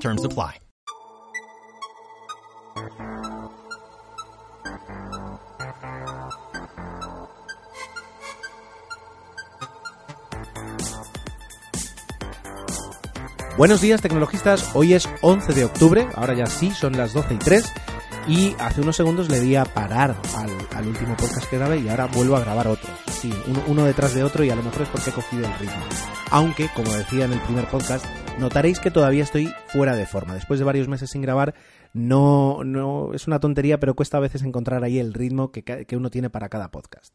Terms apply. Buenos días tecnologistas, hoy es 11 de octubre, ahora ya sí, son las 12 y 3 y hace unos segundos le di a parar al, último podcast que grabé y ahora vuelvo a grabar otro. Sí, uno, uno detrás de otro y a lo mejor es porque he cogido el ritmo. Aunque, como decía en el primer podcast, notaréis que todavía estoy fuera de forma. Después de varios meses sin grabar, no, no es una tontería, pero cuesta a veces encontrar ahí el ritmo que, que uno tiene para cada podcast.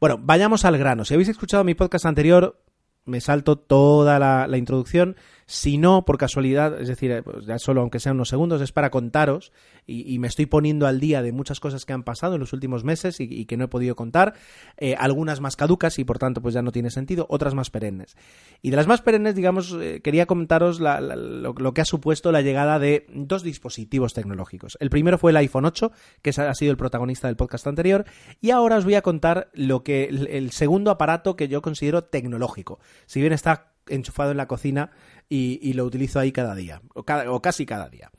Bueno, vayamos al grano. Si habéis escuchado mi podcast anterior, me salto toda la, la, introducción. Si no, por casualidad, es decir, pues ya solo aunque sean unos segundos, es para contaros y, me estoy poniendo al día de muchas cosas que han pasado en los últimos meses y, que no he podido contar. Eh, algunas más caducas y por tanto pues ya no tiene sentido, otras más perennes. Y de las más perennes, digamos, eh, quería comentaros la, la, lo, lo, que ha supuesto la llegada de dos dispositivos tecnológicos. El primero fue el iPhone 8, que ha sido el protagonista del podcast anterior, y ahora os voy a contar lo que el segundo aparato que yo considero tecnológico. Si bien está enchufado en la cocina y, lo utilizo ahí cada día, o, cada, o, casi cada día.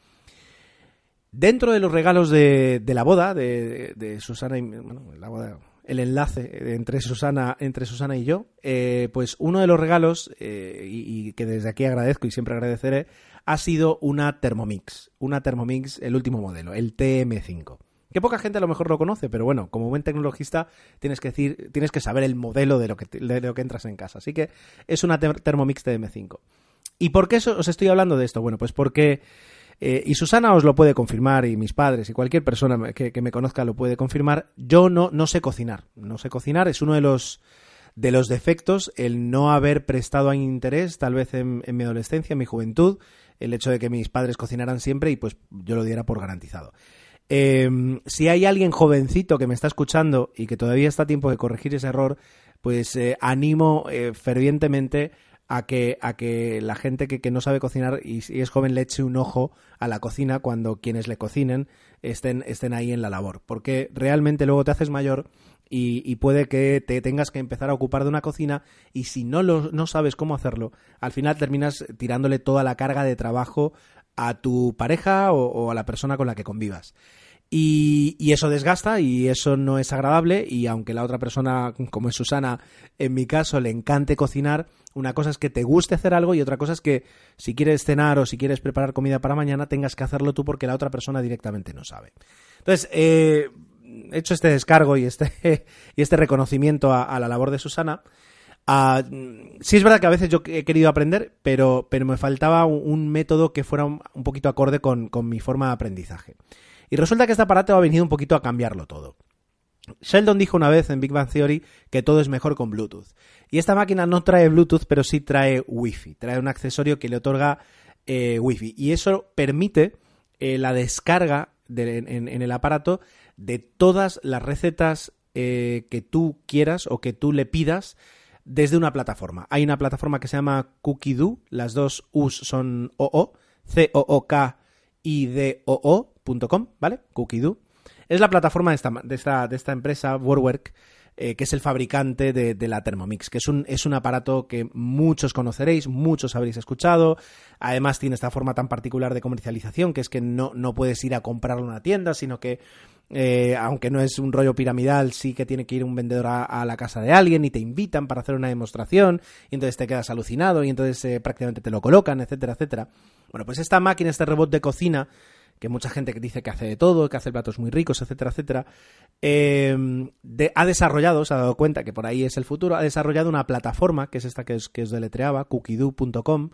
Dentro de los regalos de, la boda de, de, Susana y bueno, la boda, el enlace entre Susana, entre Susana y yo, eh, pues uno de los regalos, eh, y, y, que desde aquí agradezco y siempre agradeceré, ha sido una Thermomix, una Thermomix, el último modelo, el TM5 que poca gente a lo mejor lo conoce, pero bueno, como buen tecnologista tienes que decir, tienes que saber el modelo de lo que, de lo que entras en casa. Así que es una Thermomix TM5. ¿Y por qué os estoy hablando de esto? Bueno, pues porque, eh, y Susana os lo puede confirmar, y mis padres, y cualquier persona que, me conozca lo puede confirmar, yo no, no sé cocinar. No sé cocinar, es uno de los de los defectos el no haber prestado interés, tal vez en, en mi adolescencia, en mi juventud, el hecho de que mis padres cocinaran siempre y pues yo lo diera por garantizado. Eh, si hay alguien jovencito que me está escuchando y que todavía está a tiempo de corregir ese error, pues eh, animo eh, fervientemente a que, a que la gente que, que no sabe cocinar y es joven le eche un ojo a la cocina cuando quienes le cocinen estén, estén ahí en la labor. Porque realmente luego te haces mayor y, y, puede que te tengas que empezar a ocupar de una cocina y si no, lo, no sabes cómo hacerlo, al final terminas tirándole toda la carga de trabajo a tu pareja o, a la persona con la que convivas. Y, eso desgasta y eso no es agradable y aunque la otra persona, como es Susana, en mi caso, le encante cocinar, una cosa es que te guste hacer algo y otra cosa es que si quieres cenar o si quieres preparar comida para mañana tengas que hacerlo tú porque la otra persona directamente no sabe. Entonces, eh, hecho este descargo y este, y este reconocimiento a la labor de Susana, Uh, sí es verdad que a veces yo he querido aprender, pero, pero me faltaba un, método que fuera un, poquito acorde con, con, mi forma de aprendizaje. Y resulta que este aparato ha venido un poquito a cambiarlo todo. Sheldon dijo una vez en Big Bang Theory que todo es mejor con Bluetooth. Y esta máquina no trae Bluetooth, pero sí trae Wi-Fi. Trae un accesorio que le otorga eh, Wi-Fi. Y eso permite eh, la descarga de, en, en, el aparato de todas las recetas eh, que tú quieras o que tú le pidas desde una plataforma. Hay una plataforma que se llama CookieDoo, las dos U's son OO, C-O-O-K-I-D-O-O.com, ¿vale? CookieDoo. Es la plataforma de esta, de esta, empresa, WordWork, eh, que es el fabricante de, de, la Thermomix, que es un, es un aparato que muchos conoceréis, muchos habréis escuchado. Además, tiene esta forma tan particular de comercialización, que es que no, no puedes ir a comprarlo en una tienda, sino que eh, aunque no es un rollo piramidal, sí que tiene que ir un vendedor a, la casa de alguien y te invitan para hacer una demostración y entonces te quedas alucinado y entonces eh, prácticamente te lo colocan, etcétera, etcétera. Bueno, pues esta máquina, este robot de cocina, que mucha gente dice que hace de todo, que hace platos muy ricos, etcétera, etcétera, de, ha desarrollado, se ha dado cuenta que por ahí es el futuro, ha desarrollado una plataforma, que es esta que os, que os deletreaba, cookiedoo.com,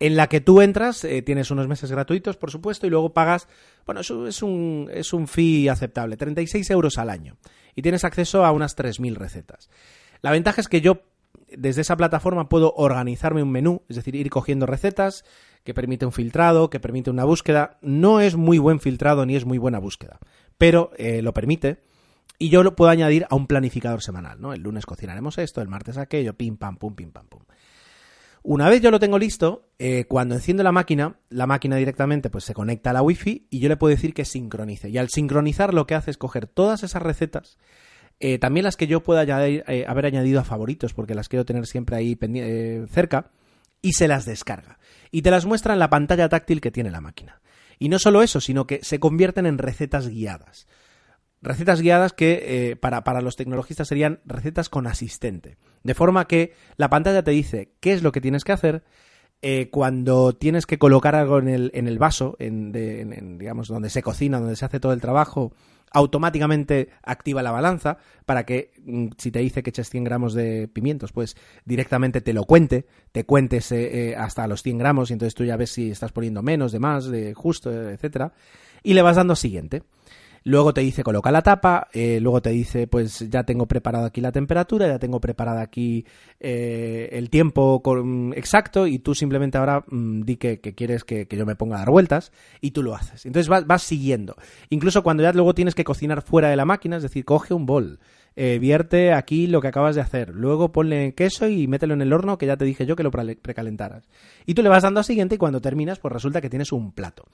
en la que tú entras, eh, tienes unos meses gratuitos, por supuesto, y luego pagas, bueno, eso es un, es un fee aceptable, 36 euros al año, y tienes acceso a unas 3.000 recetas. La ventaja es que yo desde esa plataforma puedo organizarme un menú, es decir, ir cogiendo recetas que permite un filtrado, que permite una búsqueda. No es muy buen filtrado ni es muy buena búsqueda, pero eh, lo permite. Y yo lo puedo añadir a un planificador semanal, ¿no? El lunes cocinaremos esto, el martes aquello, pim, pam, pum, pim, pam, pum. Una vez yo lo tengo listo, eh, cuando enciendo la máquina, la máquina directamente pues se conecta a la wifi y yo le puedo decir que sincronice. Y al sincronizar lo que hace es coger todas esas recetas, eh, también las que yo pueda eh, haber añadido a favoritos, porque las quiero tener siempre ahí cerca, y se las descarga. Y te las muestra en la pantalla táctil que tiene la máquina. Y no solo eso, sino que se convierten en recetas guiadas. Recetas guiadas que para, para los tecnologistas serían recetas con asistente. De forma que la pantalla te dice qué es lo que tienes que hacer eh, cuando tienes que colocar algo en el, en el vaso, en, digamos, donde se cocina, donde se hace todo el trabajo, automáticamente activa la balanza para que mm, si te dice que eches 100 gramos de pimientos, pues directamente te lo cuente, te cuentes eh, hasta los 100 gramos y entonces tú ya ves si estás poniendo menos, de más, de justo, etcétera, y le vas dando siguiente. Luego te dice coloca la tapa, eh, luego te dice pues ya tengo preparado aquí la temperatura, ya tengo preparado aquí eh, el tiempo exacto y tú simplemente ahora mm, di que, quieres que, yo me ponga a dar vueltas y tú lo haces. Entonces vas, siguiendo. Incluso cuando ya luego tienes que cocinar fuera de la máquina, es decir, coge un bol, eh, vierte aquí lo que acabas de hacer, luego ponle queso y mételo en el horno que ya te dije yo que lo precalentaras. Y tú le vas dando a siguiente y cuando terminas pues resulta que tienes un plato.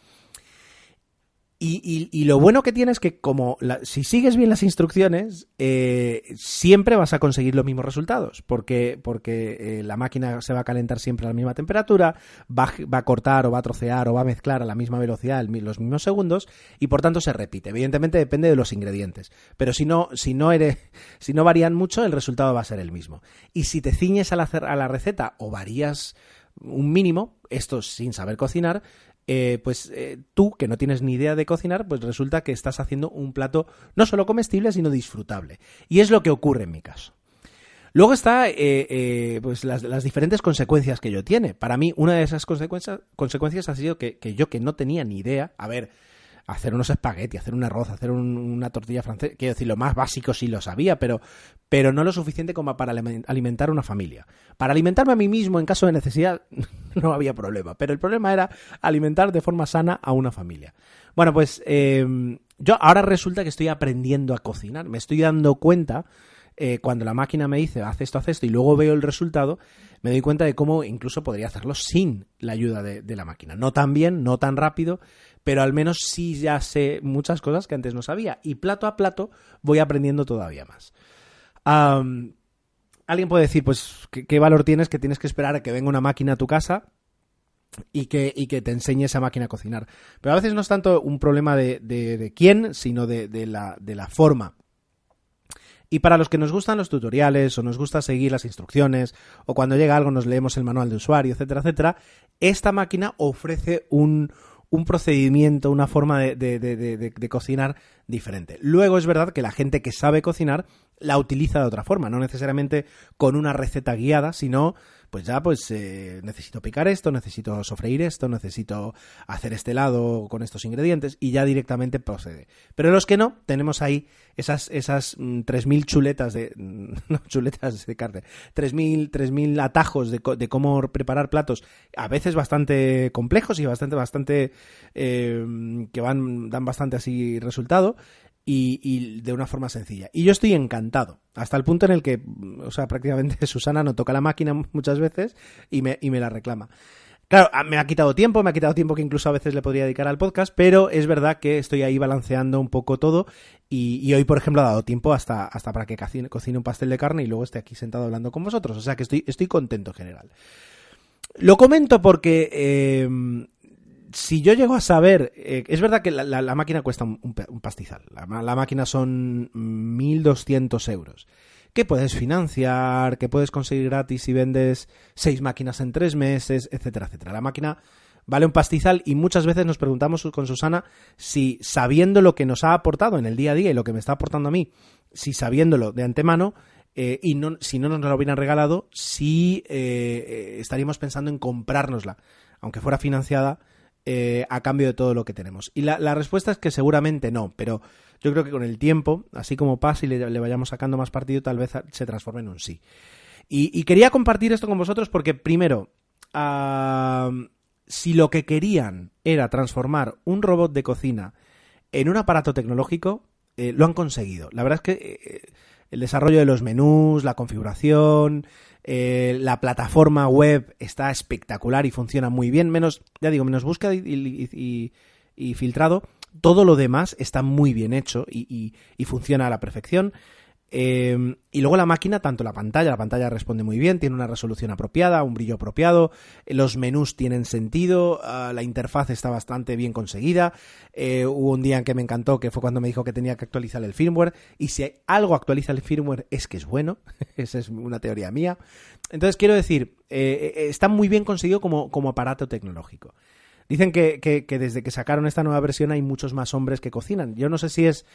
Y, lo bueno que tiene es que como si sigues bien las instrucciones, eh, siempre vas a conseguir los mismos resultados, porque, porque eh, la máquina se va a calentar siempre a la misma temperatura, va, va, a cortar o va a trocear o va a mezclar a la misma velocidad los mismos segundos, y por tanto se repite. Evidentemente depende de los ingredientes, pero si no, si no, eres, si no varían mucho, el resultado va a ser el mismo. Y si te ciñes la, a la receta o varías un mínimo, esto sin saber cocinar, eh, pues eh, tú, que no tienes ni idea de cocinar, pues resulta que estás haciendo un plato no solo comestible, sino disfrutable. Y es lo que ocurre en mi caso. Luego está eh, pues las, diferentes consecuencias que yo tiene. Para mí, una de esas consecuencias, consecuencias ha sido que, que yo que no tenía ni idea, a ver, hacer unos espaguetis, hacer un arroz, hacer una tortilla francesa. Quiero decir, lo más básico sí lo sabía, pero, pero no lo suficiente como para alimentar una familia. Para alimentarme a mí mismo en caso de necesidad no había problema, pero el problema era alimentar de forma sana a una familia. Bueno, pues em, yo ahora resulta que estoy aprendiendo a cocinar, me estoy dando cuenta eh, cuando la máquina me dice haz esto, haz esto y luego veo el resultado, me doy cuenta de cómo incluso podría hacerlo sin la ayuda de la máquina. No tan bien, no tan rápido, pero al menos sí ya sé muchas cosas que antes no sabía. Y plato a plato voy aprendiendo todavía más. Alguien puede decir, pues, ¿qué, valor tienes que tienes que esperar a que venga una máquina a tu casa y que, y que te enseñe esa máquina a cocinar? Pero a veces no es tanto un problema de, quién, sino de, de, la, de la forma. Y para los que nos gustan los tutoriales o nos gusta seguir las instrucciones o cuando llega algo nos leemos el manual de usuario, etcétera, etcétera, esta máquina ofrece un, un procedimiento, una forma de, de, de, de, cocinar diferente. Luego es verdad que la gente que sabe cocinar la utiliza de otra forma, no necesariamente con una receta guiada, sino pues ya pues eh, necesito picar esto, necesito sofreír esto, necesito hacer este helado con estos ingredientes y ya directamente procede. Pero los que no, tenemos ahí esas, esas 3.000 mm, chuletas de... no, chuletas de carne, 3.000, 3.000 atajos de, de, cómo preparar platos, a veces bastante complejos y bastante, bastante... Eh, que van, dan bastante así resultado y, de una forma sencilla. Y yo estoy encantado, hasta el punto en el que, o sea, prácticamente Susana no toca la máquina muchas veces y me, y me la reclama. Claro, me ha quitado tiempo, me ha quitado tiempo que incluso a veces le podría dedicar al podcast, pero es verdad que estoy ahí balanceando un poco todo y, hoy, por ejemplo, ha dado tiempo hasta, hasta para que cocine, cocine, un pastel de carne y luego esté aquí sentado hablando con vosotros. O sea que estoy, estoy contento en general. Lo comento porque eh, si yo llego a saber, eh, es verdad que la, máquina cuesta un, pastizal, la, máquina son 1.200 euros, que puedes financiar, que puedes conseguir gratis si vendes seis máquinas en tres meses, etcétera, etcétera. La máquina vale un pastizal y muchas veces nos preguntamos con Susana si sabiendo lo que nos ha aportado en el día a día y lo que me está aportando a mí, si sabiéndolo de antemano, eh, y no, si no nos lo hubieran regalado, si eh, estaríamos pensando en comprárnosla, aunque fuera financiada, eh, a cambio de todo lo que tenemos? Y la, respuesta es que seguramente no, pero yo creo que con el tiempo, así como pasa y le, vayamos sacando más partido, tal vez se transforme en un sí. Y, quería compartir esto con vosotros porque, primero, si lo que querían era transformar un robot de cocina en un aparato tecnológico, eh, lo han conseguido. La verdad es que eh, el desarrollo de los menús, la configuración, eh, la plataforma web está espectacular y funciona muy bien, menos, ya digo, menos búsqueda y, filtrado. Todo lo demás está muy bien hecho y, funciona a la perfección. Em, y luego la máquina, tanto la pantalla, la pantalla responde muy bien, tiene una resolución apropiada, un brillo apropiado, los menús tienen sentido, ah, la interfaz está bastante bien conseguida. Eh, hubo un día en que me encantó, que fue cuando me dijo que tenía que actualizar el firmware, y si algo actualiza el firmware es que es bueno, esa es una teoría mía. Entonces quiero decir, eh, eh, está muy bien conseguido como, como aparato tecnológico. Dicen que, que, desde que sacaron esta nueva versión hay muchos más hombres que cocinan. Yo no sé si es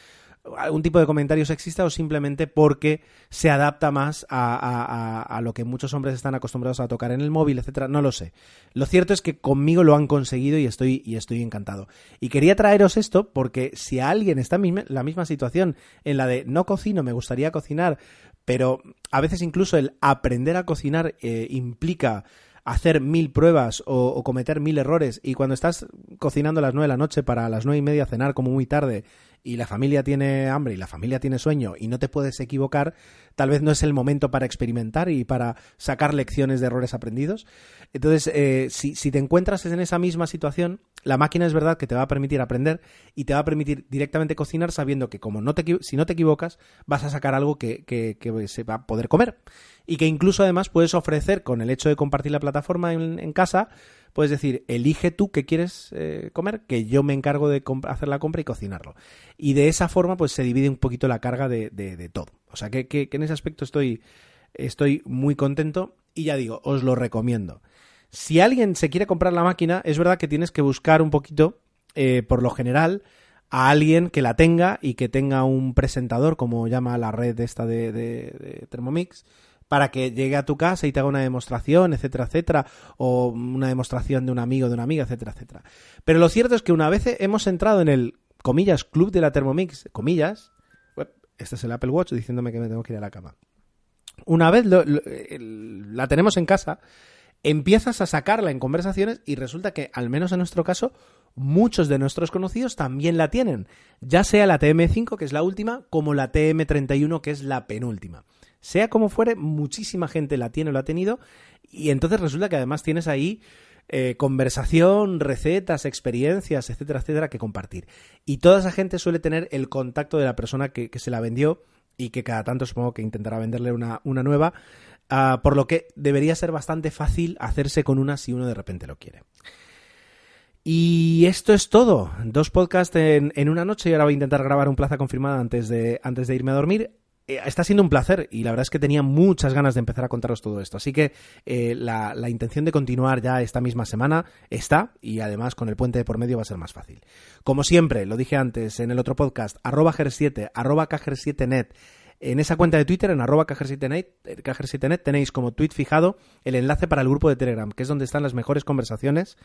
algún tipo de comentario sexista o simplemente porque se adapta más a, lo que muchos hombres están acostumbrados a tocar en el móvil, etcétera. No lo sé. Lo cierto es que conmigo lo han conseguido y estoy, encantado. Y quería traeros esto porque si alguien está en la misma situación en la de no cocino, me gustaría cocinar, pero a veces incluso el aprender a cocinar eh, implica hacer mil pruebas o, cometer mil errores y cuando estás cocinando a las nueve de la noche para las nueve y media cenar como muy tarde y la familia tiene hambre y la familia tiene sueño y no te puedes equivocar, tal vez no es el momento para experimentar y para sacar lecciones de errores aprendidos. Entonces, eh, si, te encuentras en esa misma situación, la máquina es verdad que te va a permitir aprender y te va a permitir directamente cocinar sabiendo que como no te, si no te equivocas, vas a sacar algo que, que, que se va a poder comer y que incluso además puedes ofrecer con el hecho de compartir la plataforma en, casa, puedes decir, elige tú qué quieres eh, comer, que yo me encargo de hacer la compra y cocinarlo. Y de esa forma pues se divide un poquito la carga de, de, todo. O sea que, que, en ese aspecto estoy, estoy muy contento y ya digo, os lo recomiendo. Si alguien se quiere comprar la máquina, es verdad que tienes que buscar un poquito, eh, por lo general, a alguien que la tenga y que tenga un presentador, como llama la red esta de, de Thermomix, para que llegue a tu casa y te haga una demostración, etcétera, etcétera, o una demostración de un amigo, de una amiga, etcétera, etcétera. Pero lo cierto es que una vez hemos entrado en el, comillas, club de la Thermomix, comillas, este es el Apple Watch diciéndome que me tengo que ir a la cama. Una vez la tenemos en casa, empiezas a sacarla en conversaciones y resulta que, al menos en nuestro caso, muchos de nuestros conocidos también la tienen, ya sea la TM5, que es la última, como la TM31, que es la penúltima. Sea como fuere, muchísima gente la tiene o la ha tenido y entonces resulta que además tienes ahí eh, conversación, recetas, experiencias, etcétera, etcétera, que compartir. Y toda esa gente suele tener el contacto de la persona que, se la vendió y que cada tanto supongo que intentará venderle una, una nueva, ah, por lo que debería ser bastante fácil hacerse con una si uno de repente lo quiere. Y esto es todo. Dos podcasts en, en, una noche y ahora voy a intentar grabar un plaza confirmada antes de, antes de irme a dormir. Eh, está siendo un placer y la verdad es que tenía muchas ganas de empezar a contaros todo esto. Así que eh, la, intención de continuar ya esta misma semana está y además con el puente de por medio va a ser más fácil. Como siempre, lo dije antes en el otro podcast, arroba 7 arroba 7 net en esa cuenta de Twitter, en arroba cajer7net, tenéis como tweet fijado el enlace para el grupo de Telegram, que es donde están las mejores conversaciones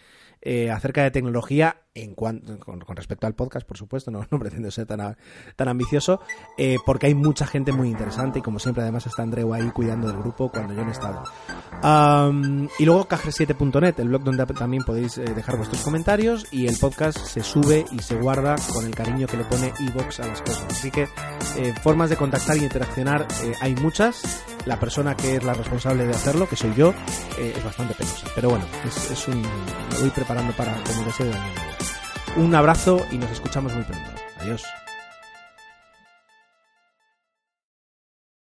eh, acerca de tecnología en cuanto, con, respecto al podcast, por supuesto, no, no pretendo ser tan, tan ambicioso, eh, porque hay mucha gente muy interesante y como siempre además está Andreu ahí cuidando del grupo cuando yo no he estado. y luego cajer7.net, el blog donde también podéis eh, dejar vuestros comentarios y el podcast se sube y se guarda con el cariño que le pone Evox a las cosas. Así que formas de contactar y interaccionar eh, hay muchas. La persona que es la responsable de hacerlo, que soy yo, eh, es bastante penosa. Pero bueno, es, un, me voy preparando para como deseo de Un abrazo y nos escuchamos muy pronto. Adiós.